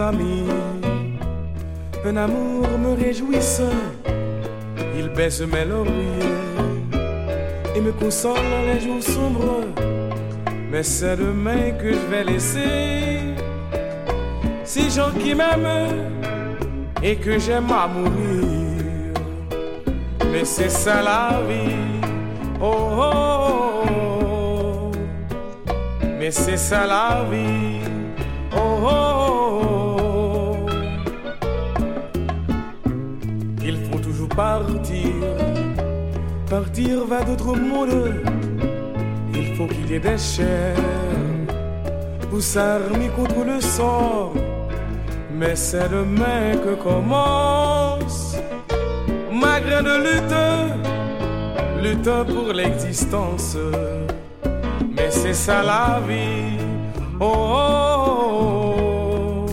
Un amour me réjouissant, il baisse mes lauriers et me console les jours sombres. Mais c'est demain que je vais laisser ces gens qui m'aiment et que j'aime à mourir. Mais c'est ça la vie. oh. oh, oh. Mais c'est ça la vie. Vers d'autres mondes. Il faut qu'il ait des chairs pour s'armer contre le sort. Mais c'est demain que commence ma grande lutte, lutte pour l'existence. Mais c'est ça la vie. oh. oh, oh.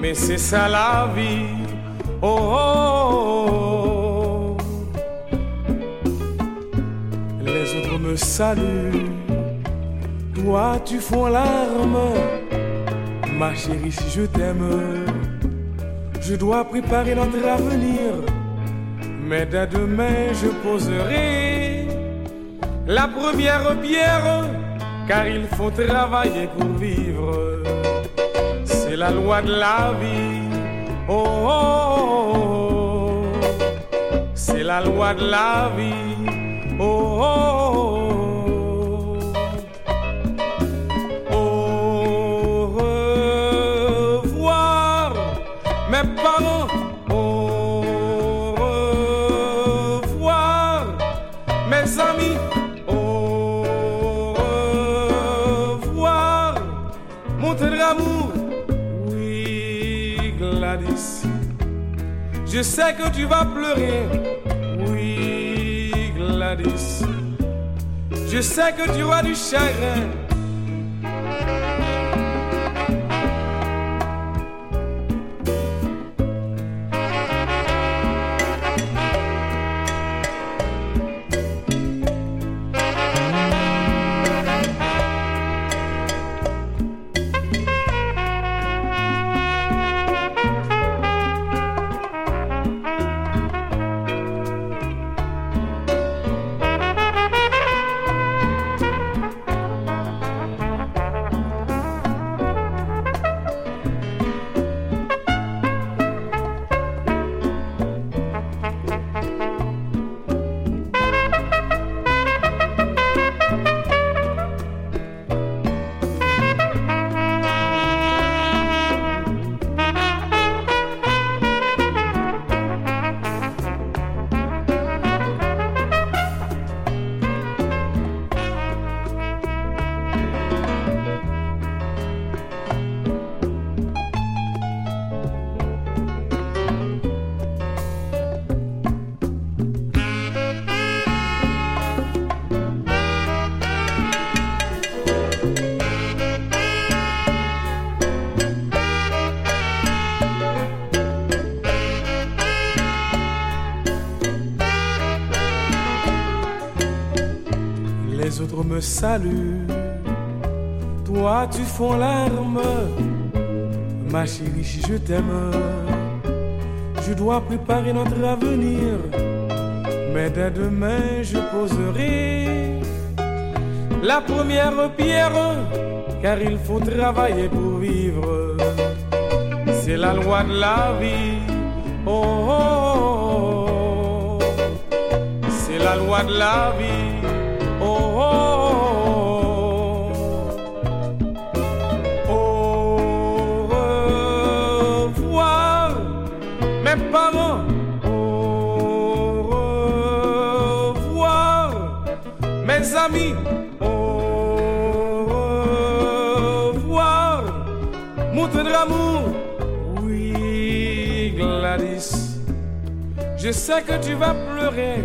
Mais c'est ça la vie. oh. oh, Saluent, toi tu fonds larmes. Ma chérie, si je t'aime, je dois préparer notre avenir. Mais dès demain, je poserai la première pierre, car il faut travailler pour vivre. C'est la loi de la vie. oh, oh, oh. c'est la loi de la vie. oh. Je sais que tu vas pleurer. Oui, Gladys. Je sais que tu auras du chagrin. Me saluent, toi tu fonds larmes. Ma chérie, si je t'aime, je dois préparer notre avenir. Mais dès demain, je poserai la première pierre, car il faut travailler pour vivre. C'est la loi de la vie. oh, oh, oh. c'est la loi de la vie. Amis. Au revoir, mon tendre amour. Oui, Gladys, je sais que tu vas pleurer.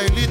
Israelita.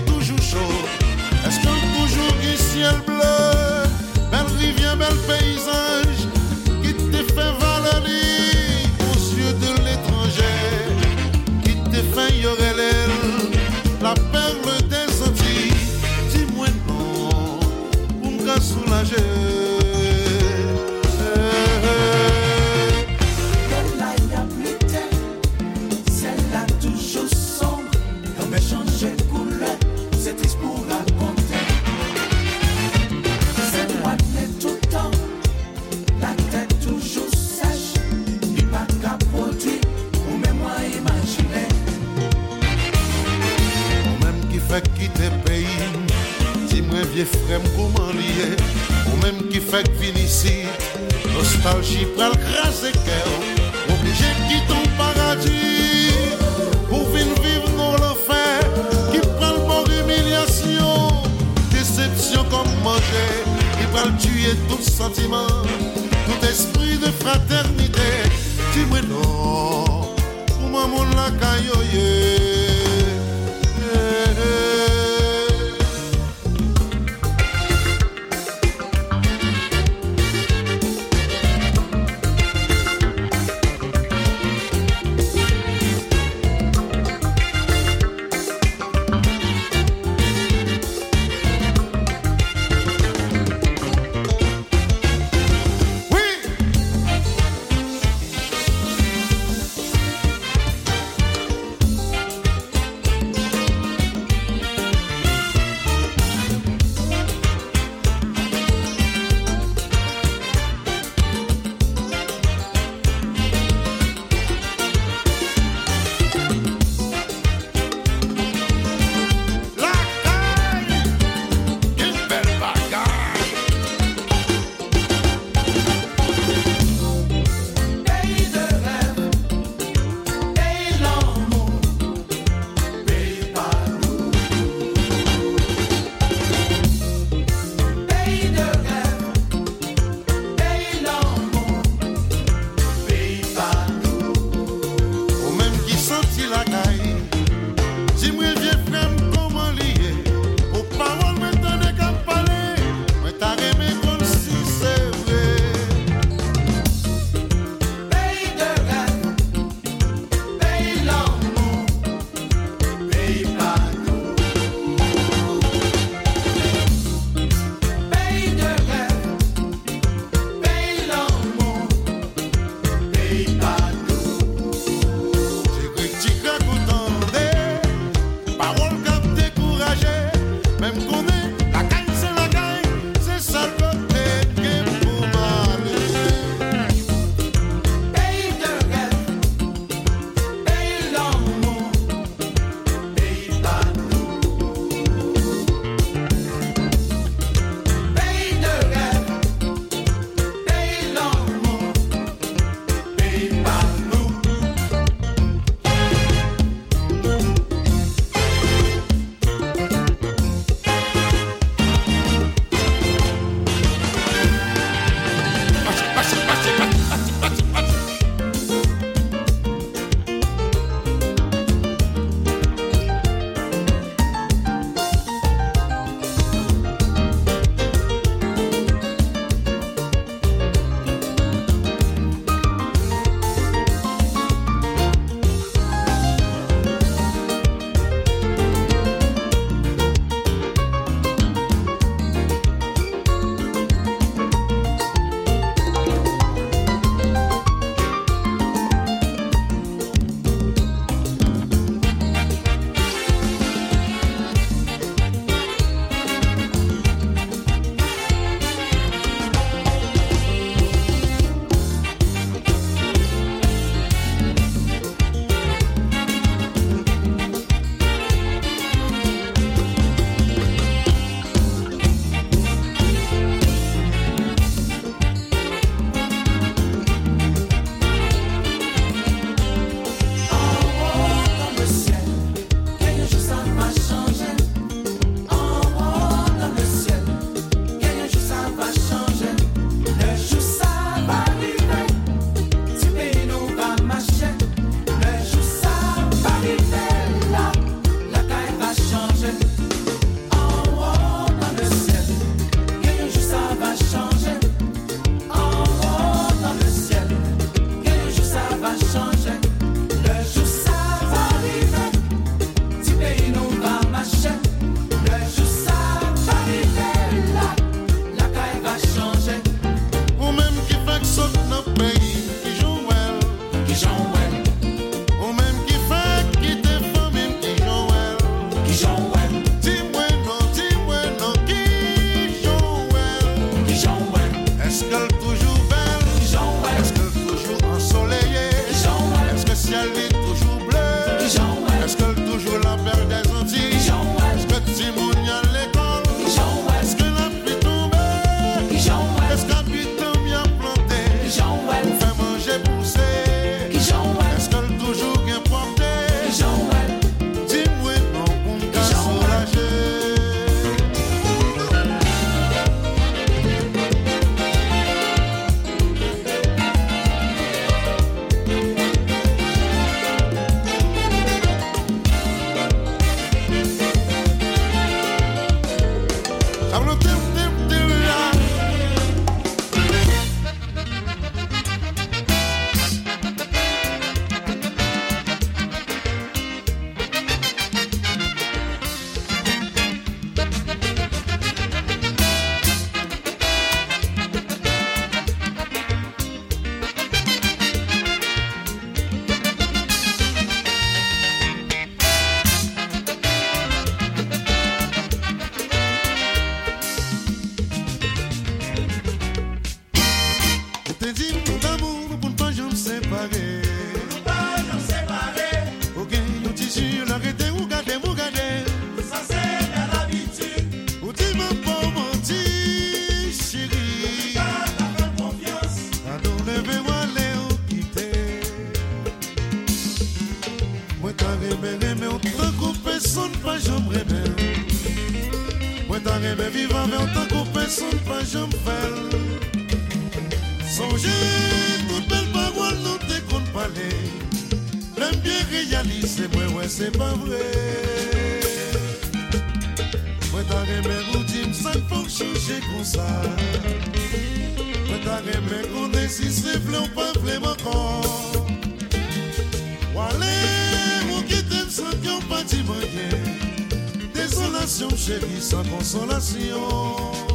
ou chéri sans consolation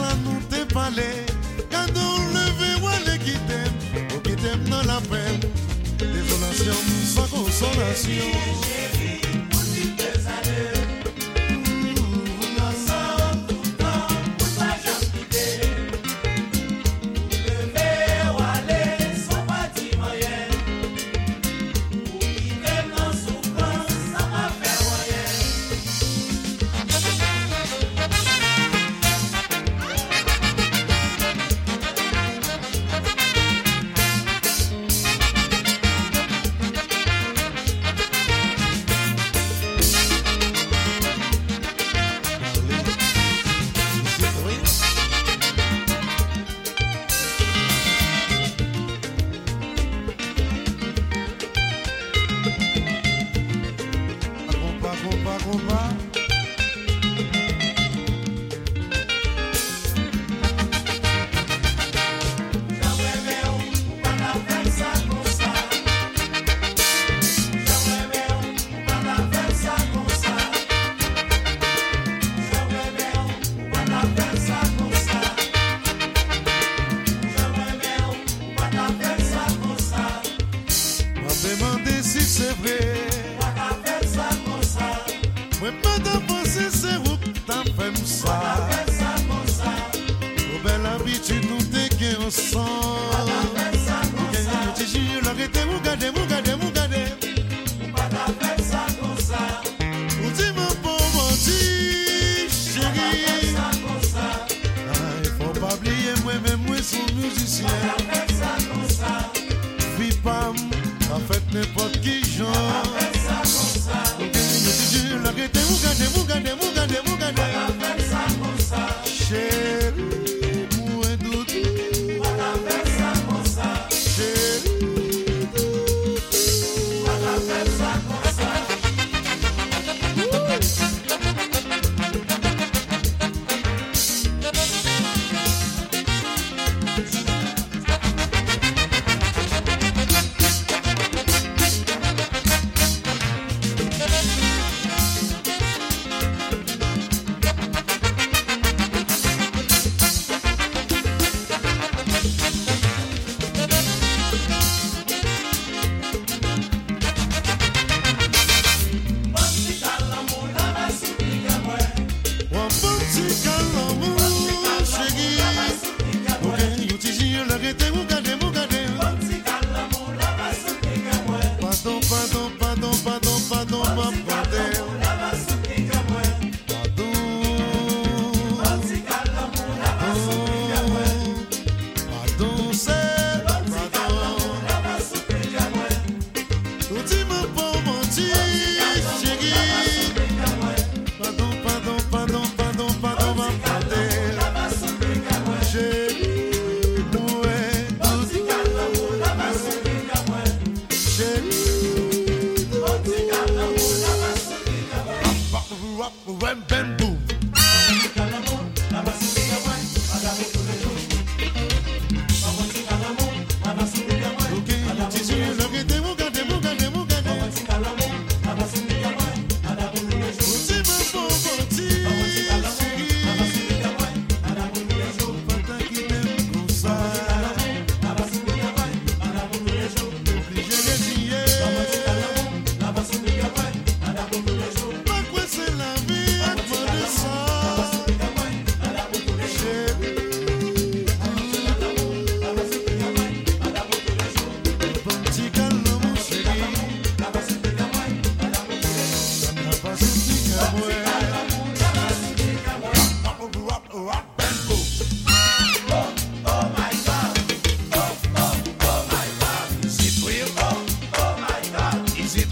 sa nou te pale Kado ou leve wale kitem Ou kitem nan la pen Dezolasyon sa konsolasyon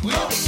We'll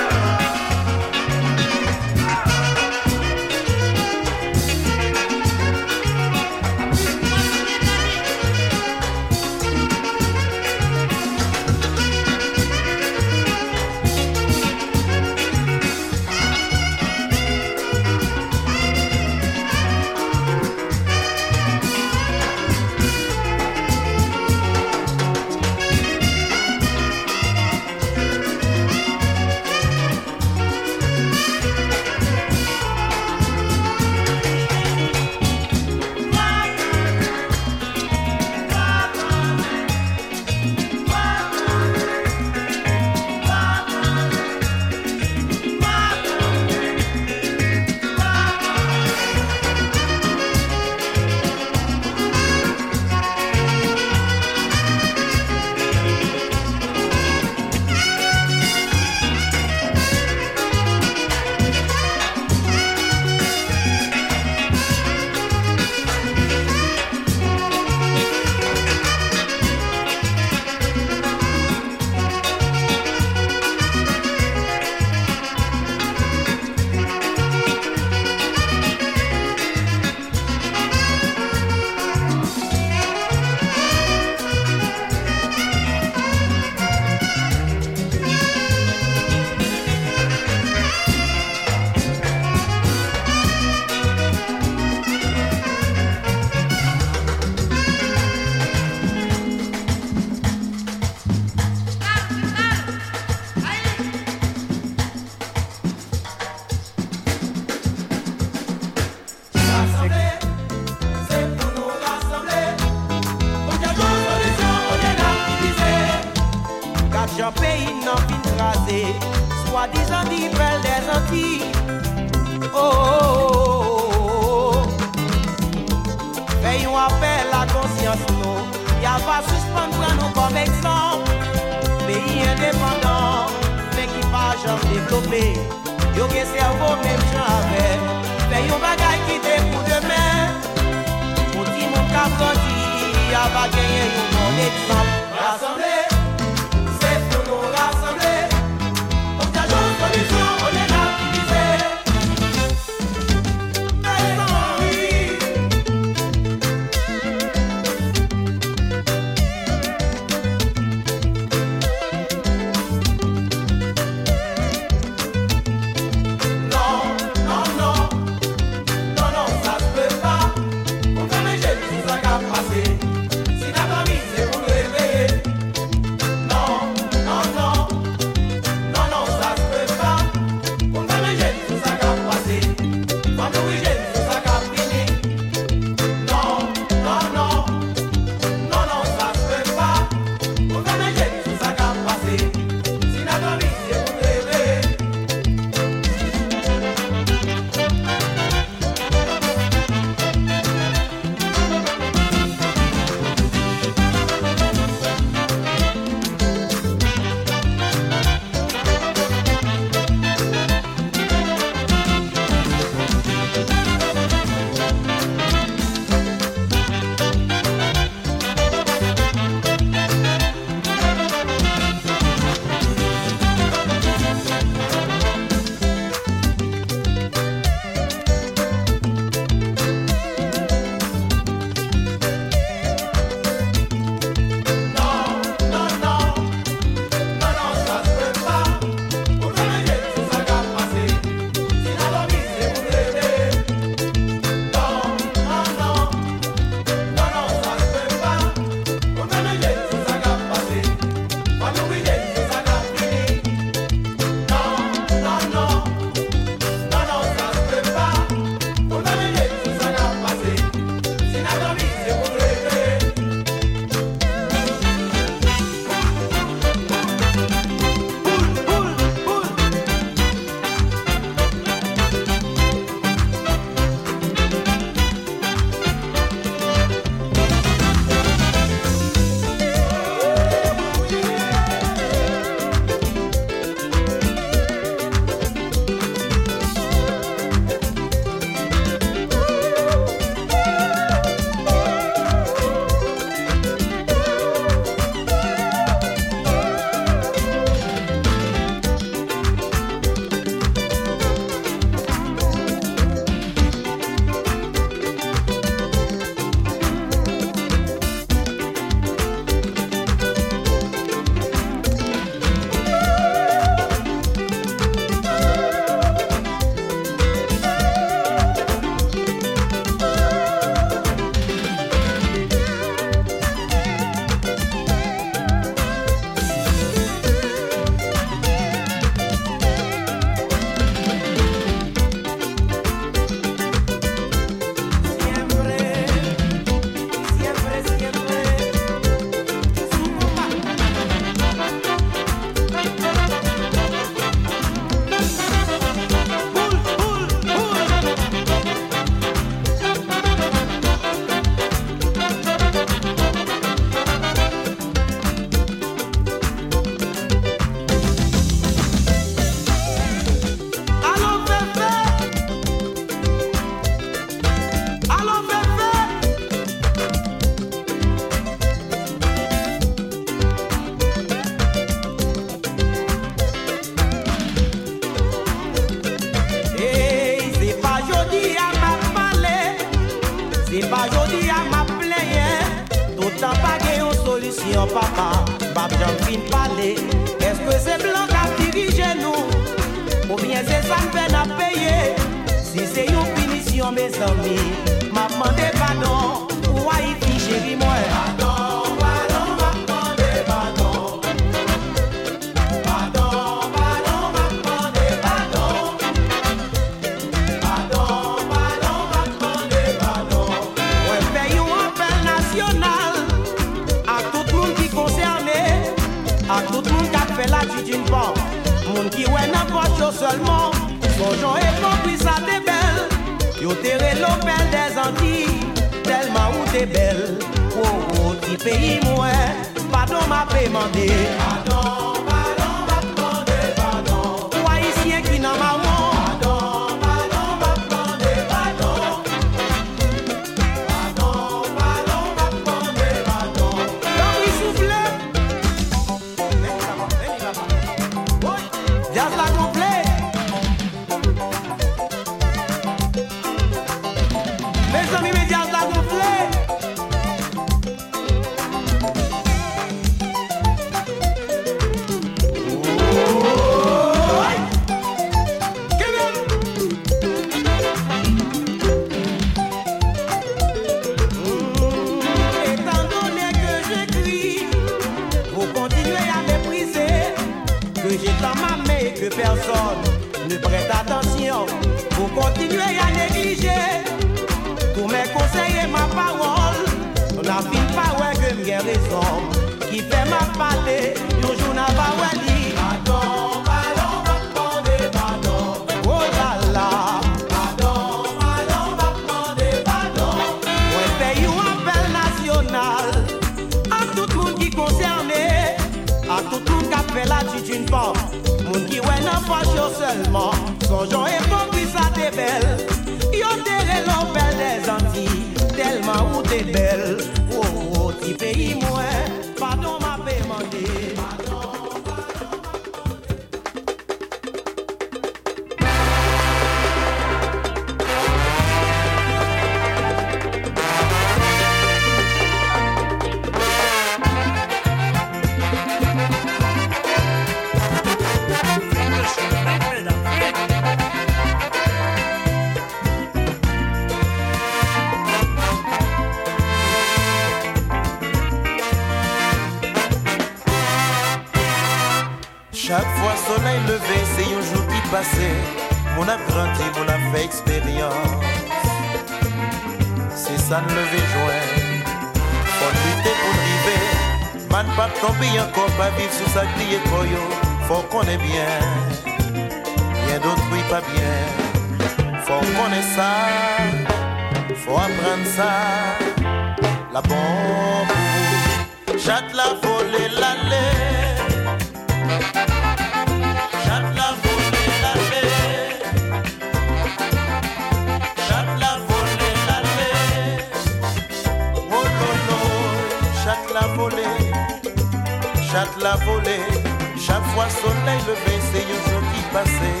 la volée. Oh Chaque fois soleil levé, c'est un jour qui passait.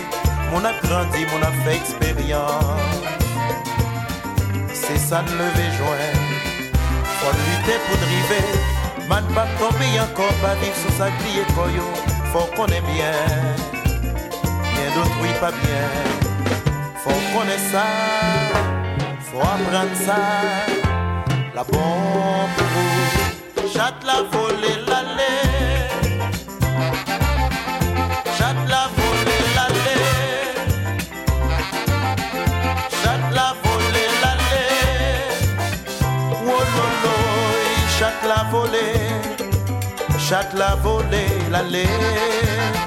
Mon a grandi, mon a fait expérience. C'est ça de lever joint. Faut lutter pour driver. Man bakomi yango bavivre vie ekoyo Faut qu'on aime bien Bien d'autrui pas bien. Faut connaître ça Faut apprendre ça La bombe Chate la volée chatte la volée, l'allée.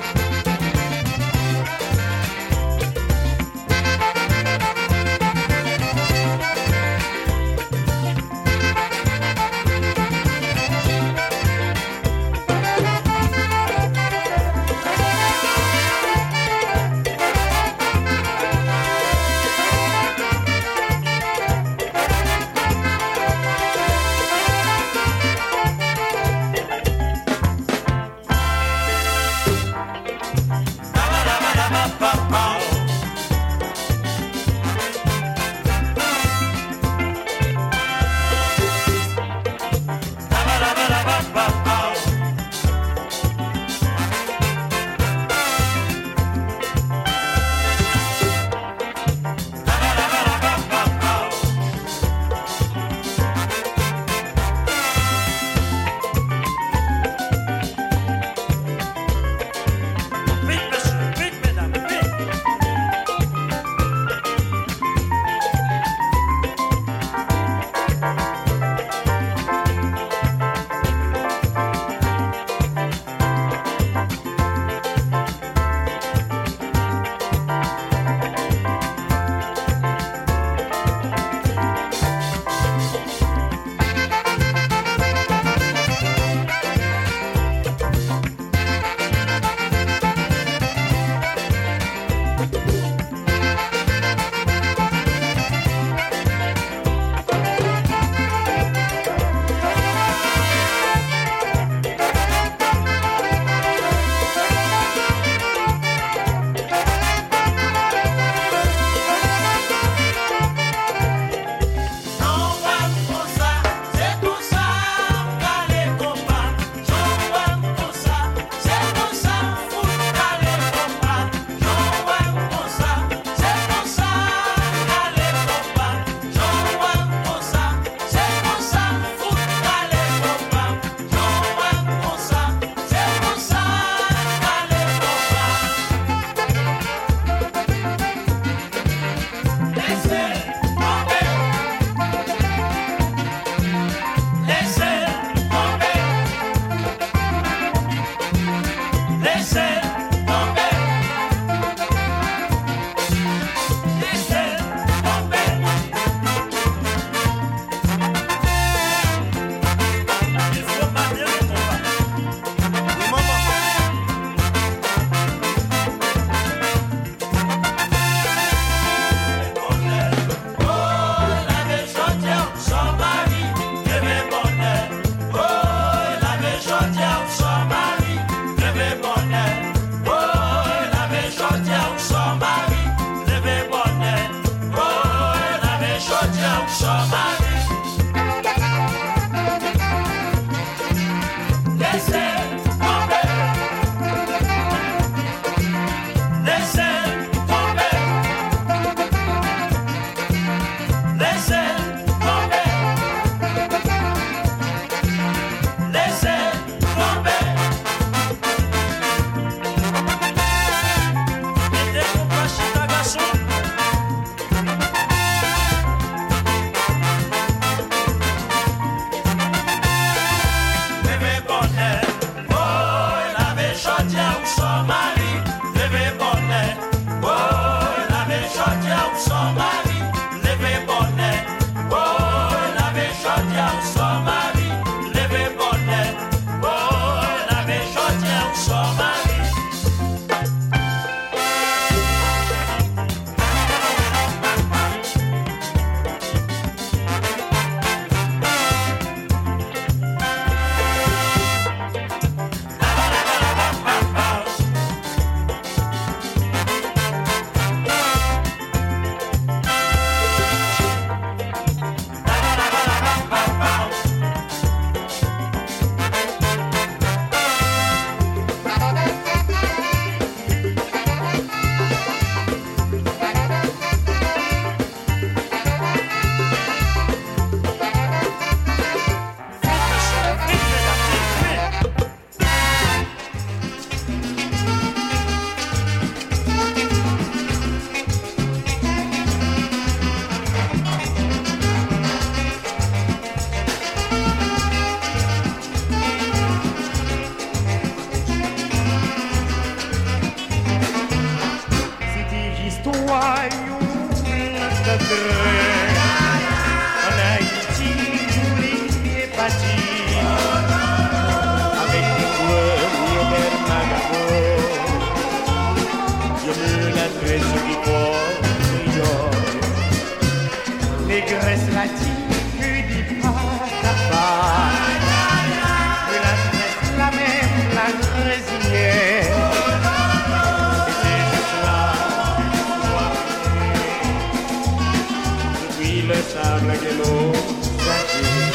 les sables et l'eau fragile.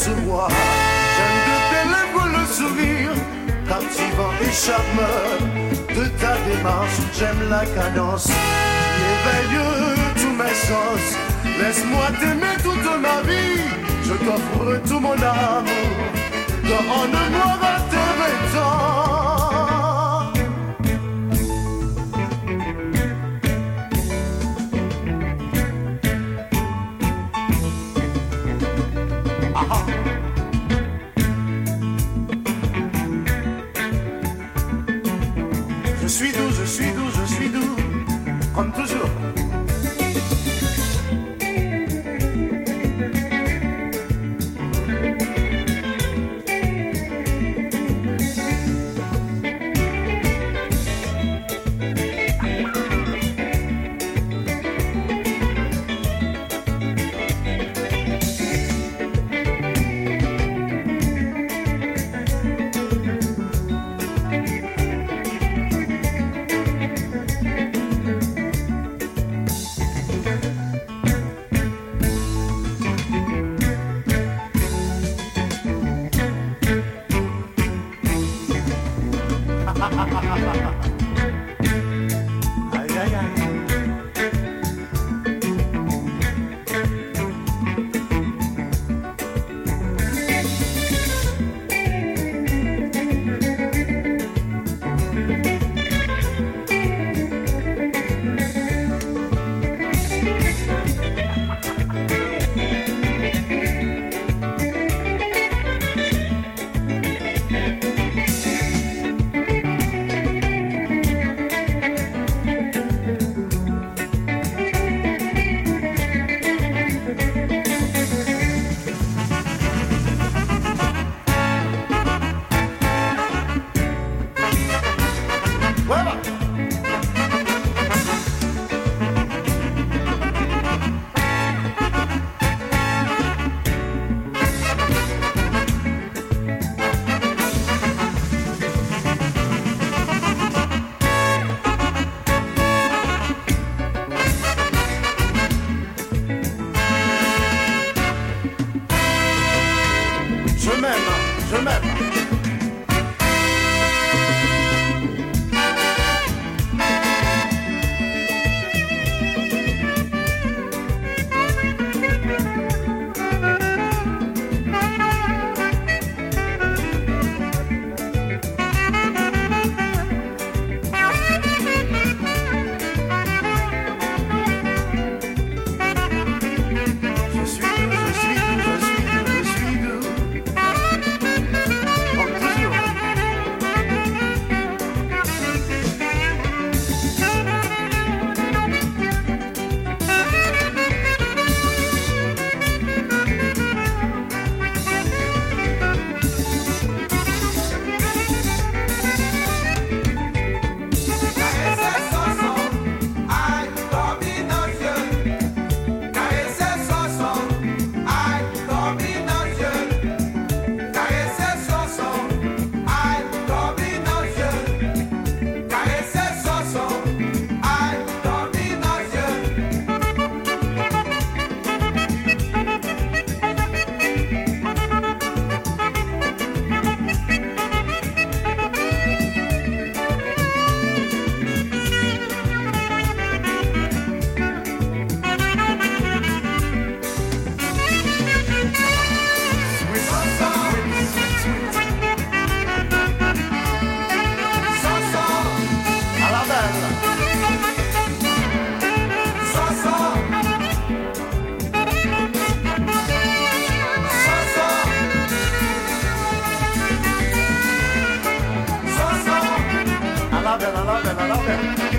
décevoir. J'aime de tes lèvres le sourire, captivant et charmeur de ta démarche. J'aime la cadence qui éveille tous mes sens. Laisse-moi t'aimer toute ma vie, je t'offre tout mon amour. Donne-moi à tes America.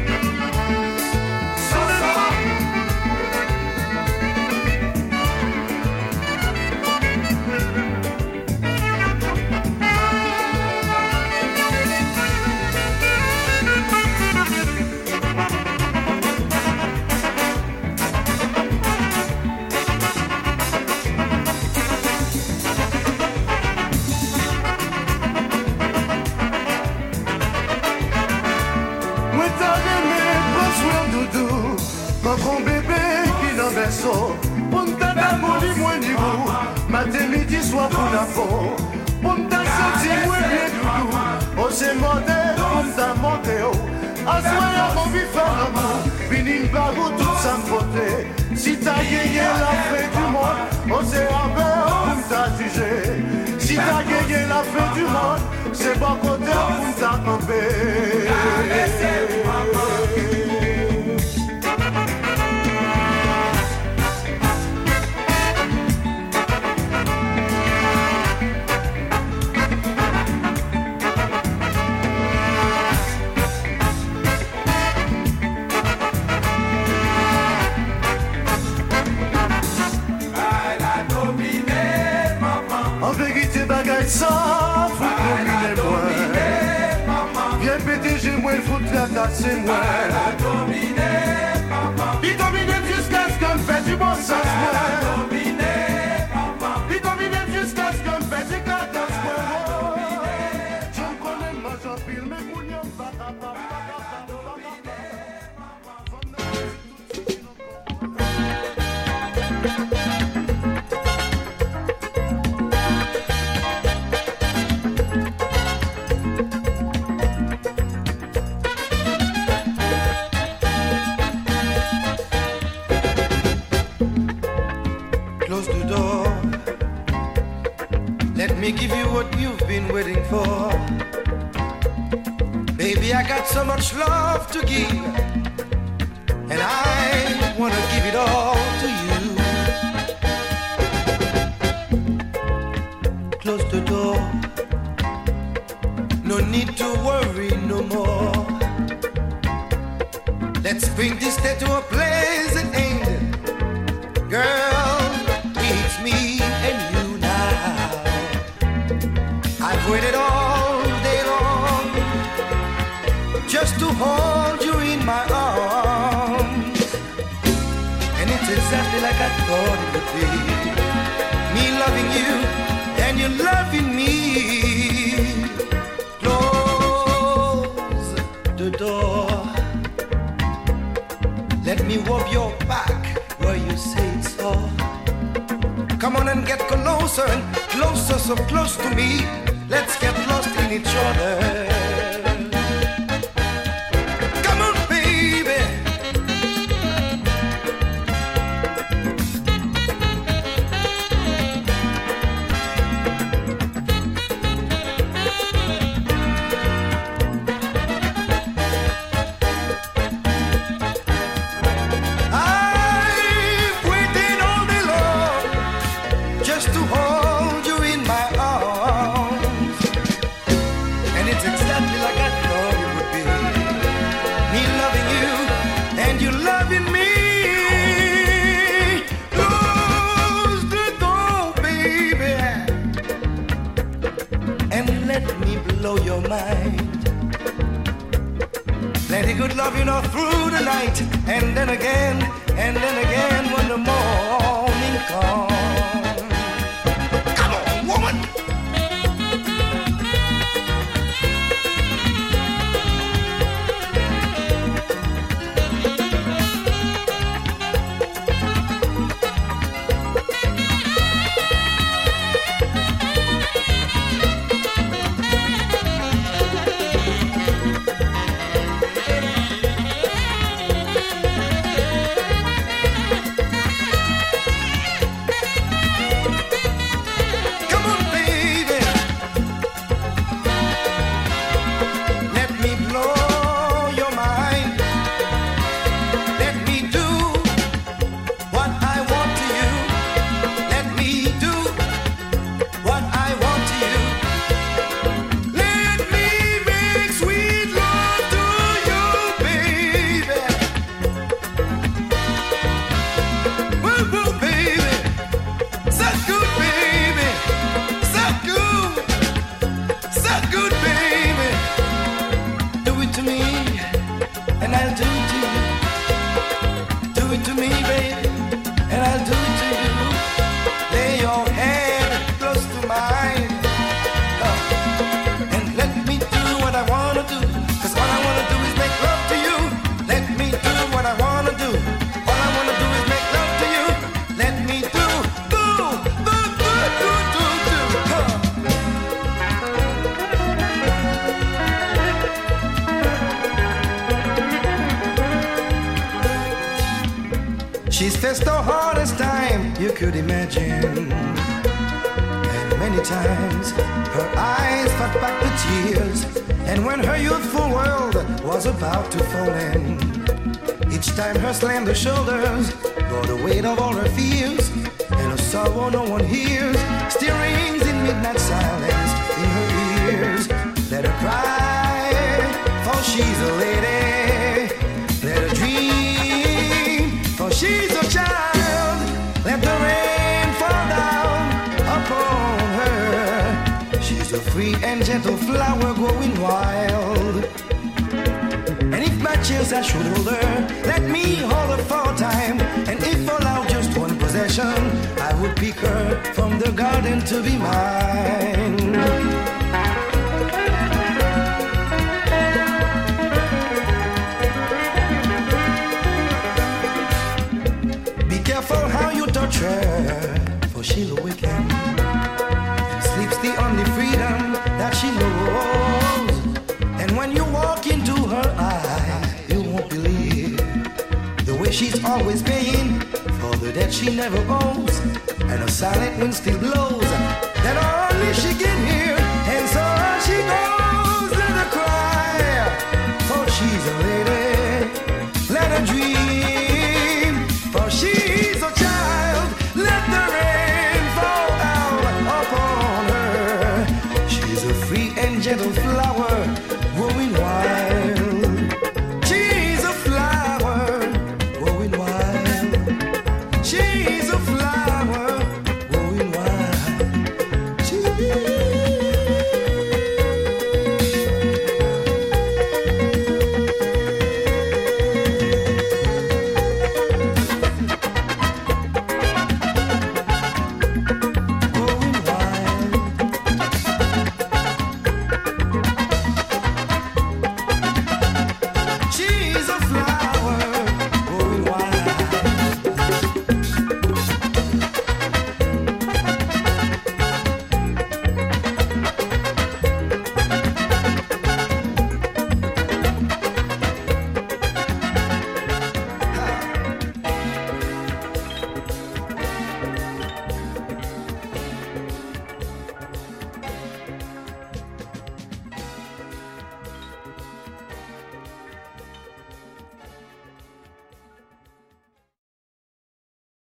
so much love to give. her slammed her shoulders, bore the weight of all her fears, and a sorrow no one hears. Still rings in midnight silence in her ears. Let her cry, for she's a lady. Let her dream, for she's a child. Let the rain fall down upon her. She's a free and gentle flower growing wild my chills I should hold her. Let me hold her for a time. And if allowed just one possession, I would pick her from the garden to be mine. Be careful how you touch her, for she'll awaken. always paying for the debt she never owes, and a silent wind still blows that only she can hear, and so on she goes.